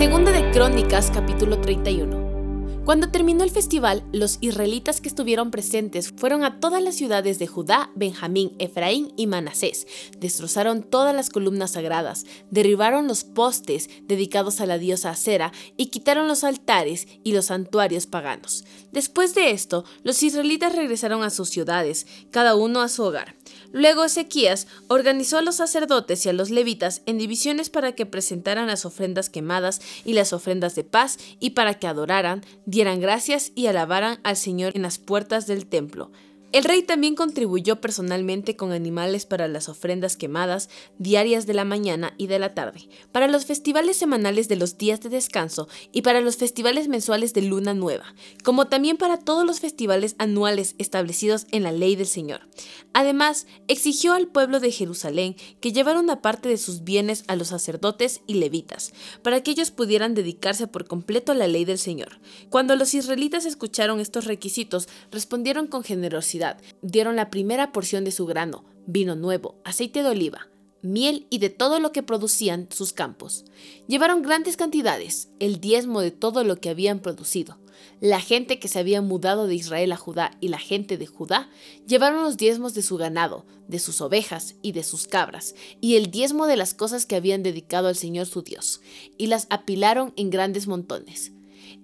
Segunda de Crónicas, capítulo 31. Cuando terminó el festival, los israelitas que estuvieron presentes fueron a todas las ciudades de Judá, Benjamín, Efraín y Manasés. Destrozaron todas las columnas sagradas, derribaron los postes dedicados a la diosa Acera y quitaron los altares y los santuarios paganos. Después de esto, los israelitas regresaron a sus ciudades, cada uno a su hogar. Luego Ezequías organizó a los sacerdotes y a los levitas en divisiones para que presentaran las ofrendas quemadas y las ofrendas de paz y para que adoraran, dieran gracias y alabaran al Señor en las puertas del templo. El rey también contribuyó personalmente con animales para las ofrendas quemadas diarias de la mañana y de la tarde, para los festivales semanales de los días de descanso y para los festivales mensuales de luna nueva, como también para todos los festivales anuales establecidos en la ley del Señor. Además, exigió al pueblo de Jerusalén que llevara una parte de sus bienes a los sacerdotes y levitas, para que ellos pudieran dedicarse por completo a la ley del Señor. Cuando los israelitas escucharon estos requisitos, respondieron con generosidad Dieron la primera porción de su grano, vino nuevo, aceite de oliva, miel y de todo lo que producían sus campos. Llevaron grandes cantidades, el diezmo de todo lo que habían producido. La gente que se había mudado de Israel a Judá y la gente de Judá llevaron los diezmos de su ganado, de sus ovejas y de sus cabras, y el diezmo de las cosas que habían dedicado al Señor su Dios, y las apilaron en grandes montones.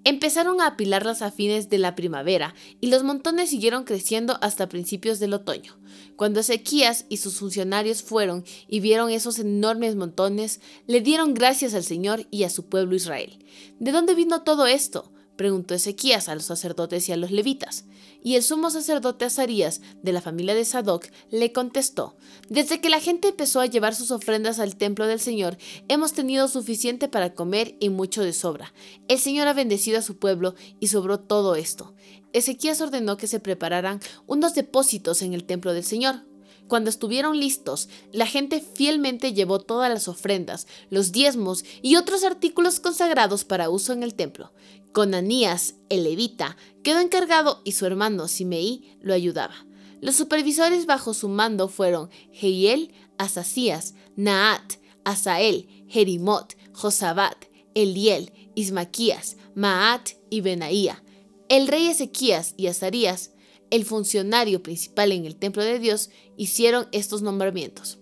Empezaron a apilarlas a fines de la primavera y los montones siguieron creciendo hasta principios del otoño. Cuando Ezequías y sus funcionarios fueron y vieron esos enormes montones, le dieron gracias al Señor y a su pueblo Israel. ¿De dónde vino todo esto? Preguntó Ezequías a los sacerdotes y a los levitas. Y el sumo sacerdote Azarías, de la familia de Sadoc, le contestó, Desde que la gente empezó a llevar sus ofrendas al templo del Señor, hemos tenido suficiente para comer y mucho de sobra. El Señor ha bendecido a su pueblo y sobró todo esto. Ezequías ordenó que se prepararan unos depósitos en el templo del Señor, cuando estuvieron listos, la gente fielmente llevó todas las ofrendas, los diezmos y otros artículos consagrados para uso en el templo. Conanías, el levita, quedó encargado y su hermano Simeí lo ayudaba. Los supervisores bajo su mando fueron Jehiel, Asasías, Naat, Asael, Jerimot, Josabat, Eliel, Ismaquías, Maat y Benaía. El rey Ezequías y Azarías, el funcionario principal en el templo de Dios, hicieron estos nombramientos.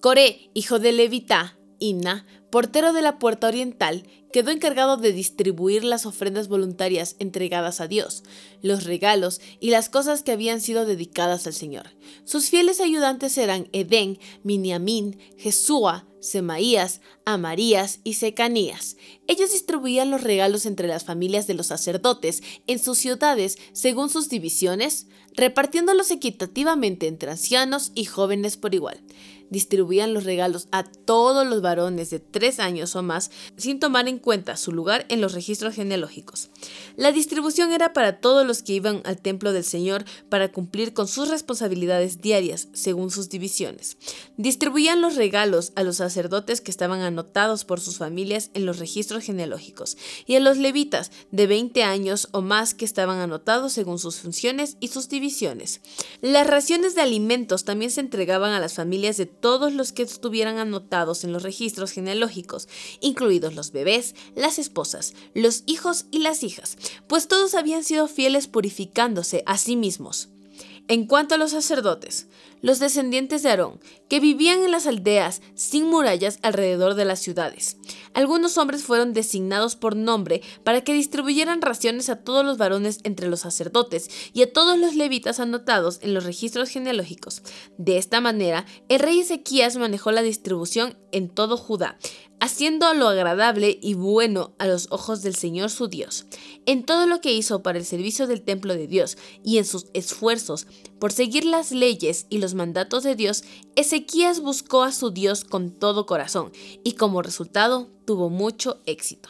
Coré, hijo de Levita, Imna, portero de la puerta oriental, quedó encargado de distribuir las ofrendas voluntarias entregadas a Dios, los regalos y las cosas que habían sido dedicadas al Señor. Sus fieles ayudantes eran Edén, Miniamín, Jesúa, Semaías, Amarías y Secanías. Ellos distribuían los regalos entre las familias de los sacerdotes en sus ciudades según sus divisiones, repartiéndolos equitativamente entre ancianos y jóvenes por igual distribuían los regalos a todos los varones de tres años o más sin tomar en cuenta su lugar en los registros genealógicos. La distribución era para todos los que iban al templo del Señor para cumplir con sus responsabilidades diarias según sus divisiones. Distribuían los regalos a los sacerdotes que estaban anotados por sus familias en los registros genealógicos y a los levitas de 20 años o más que estaban anotados según sus funciones y sus divisiones. Las raciones de alimentos también se entregaban a las familias de todos los que estuvieran anotados en los registros genealógicos, incluidos los bebés, las esposas, los hijos y las hijas, pues todos habían sido fieles purificándose a sí mismos. En cuanto a los sacerdotes, los descendientes de Aarón, que vivían en las aldeas sin murallas alrededor de las ciudades. Algunos hombres fueron designados por nombre para que distribuyeran raciones a todos los varones entre los sacerdotes y a todos los levitas anotados en los registros genealógicos. De esta manera, el rey Ezequías manejó la distribución en todo Judá, haciendo lo agradable y bueno a los ojos del Señor su Dios. En todo lo que hizo para el servicio del templo de Dios y en sus esfuerzos por seguir las leyes y los mandatos de Dios, Ezequías buscó a su Dios con todo corazón y como resultado tuvo mucho éxito.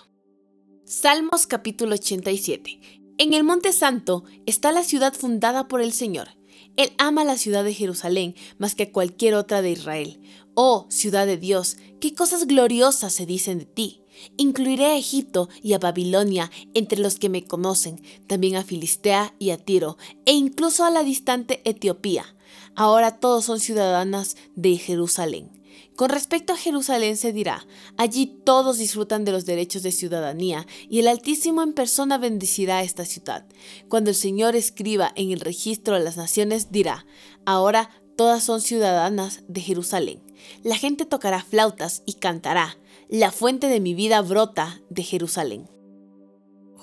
Salmos capítulo 87. En el Monte Santo está la ciudad fundada por el Señor. Él ama la ciudad de Jerusalén más que cualquier otra de Israel. Oh, ciudad de Dios, qué cosas gloriosas se dicen de ti. Incluiré a Egipto y a Babilonia entre los que me conocen, también a Filistea y a Tiro, e incluso a la distante Etiopía. Ahora todos son ciudadanas de Jerusalén. Con respecto a Jerusalén se dirá, allí todos disfrutan de los derechos de ciudadanía y el Altísimo en persona bendecirá esta ciudad. Cuando el Señor escriba en el registro de las naciones dirá, ahora todas son ciudadanas de Jerusalén. La gente tocará flautas y cantará, la fuente de mi vida brota de Jerusalén.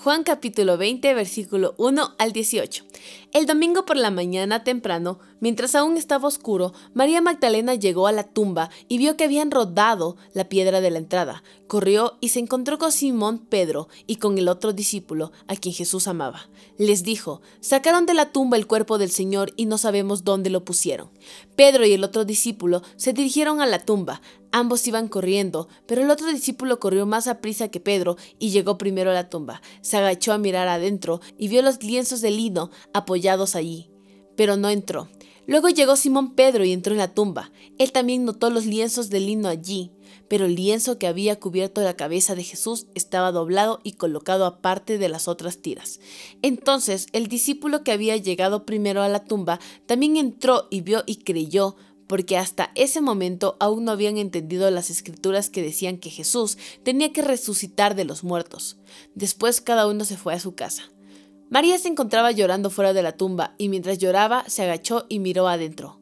Juan capítulo 20, versículo 1 al 18. El domingo por la mañana temprano, mientras aún estaba oscuro, María Magdalena llegó a la tumba y vio que habían rodado la piedra de la entrada. Corrió y se encontró con Simón Pedro y con el otro discípulo, a quien Jesús amaba. Les dijo, sacaron de la tumba el cuerpo del Señor y no sabemos dónde lo pusieron. Pedro y el otro discípulo se dirigieron a la tumba. Ambos iban corriendo, pero el otro discípulo corrió más a prisa que Pedro y llegó primero a la tumba. Se agachó a mirar adentro y vio los lienzos de lino apoyados allí, pero no entró. Luego llegó Simón Pedro y entró en la tumba. Él también notó los lienzos de lino allí, pero el lienzo que había cubierto la cabeza de Jesús estaba doblado y colocado aparte de las otras tiras. Entonces el discípulo que había llegado primero a la tumba también entró y vio y creyó, porque hasta ese momento aún no habían entendido las escrituras que decían que Jesús tenía que resucitar de los muertos. Después cada uno se fue a su casa. María se encontraba llorando fuera de la tumba y mientras lloraba se agachó y miró adentro.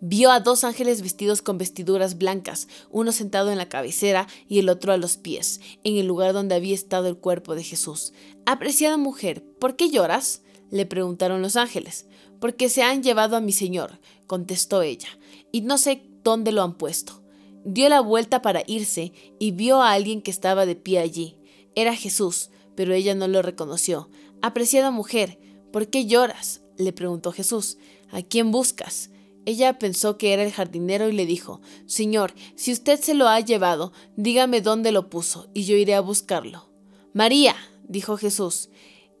Vio a dos ángeles vestidos con vestiduras blancas, uno sentado en la cabecera y el otro a los pies, en el lugar donde había estado el cuerpo de Jesús. Apreciada mujer, ¿por qué lloras? le preguntaron los ángeles. Porque se han llevado a mi señor, contestó ella, y no sé dónde lo han puesto. Dio la vuelta para irse y vio a alguien que estaba de pie allí. Era Jesús, pero ella no lo reconoció. Apreciada mujer, ¿por qué lloras? le preguntó Jesús. ¿A quién buscas? Ella pensó que era el jardinero y le dijo, Señor, si usted se lo ha llevado, dígame dónde lo puso, y yo iré a buscarlo. María, dijo Jesús.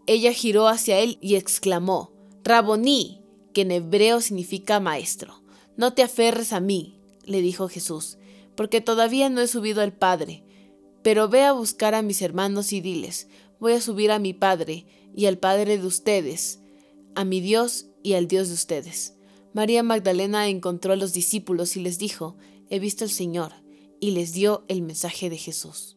Ella giró hacia él y exclamó, Raboní, que en hebreo significa maestro. No te aferres a mí, le dijo Jesús, porque todavía no he subido al Padre. Pero ve a buscar a mis hermanos y diles, voy a subir a mi Padre y al Padre de ustedes, a mi Dios y al Dios de ustedes. María Magdalena encontró a los discípulos y les dijo, he visto al Señor, y les dio el mensaje de Jesús.